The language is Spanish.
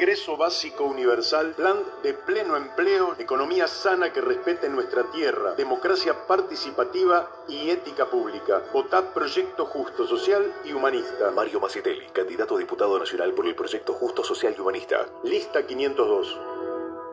Ingreso básico universal, plan de pleno empleo, economía sana que respete nuestra tierra, democracia participativa y ética pública. Votá Proyecto Justo, Social y Humanista. Mario Macitelli, candidato a diputado nacional por el Proyecto Justo, Social y Humanista. Lista 502.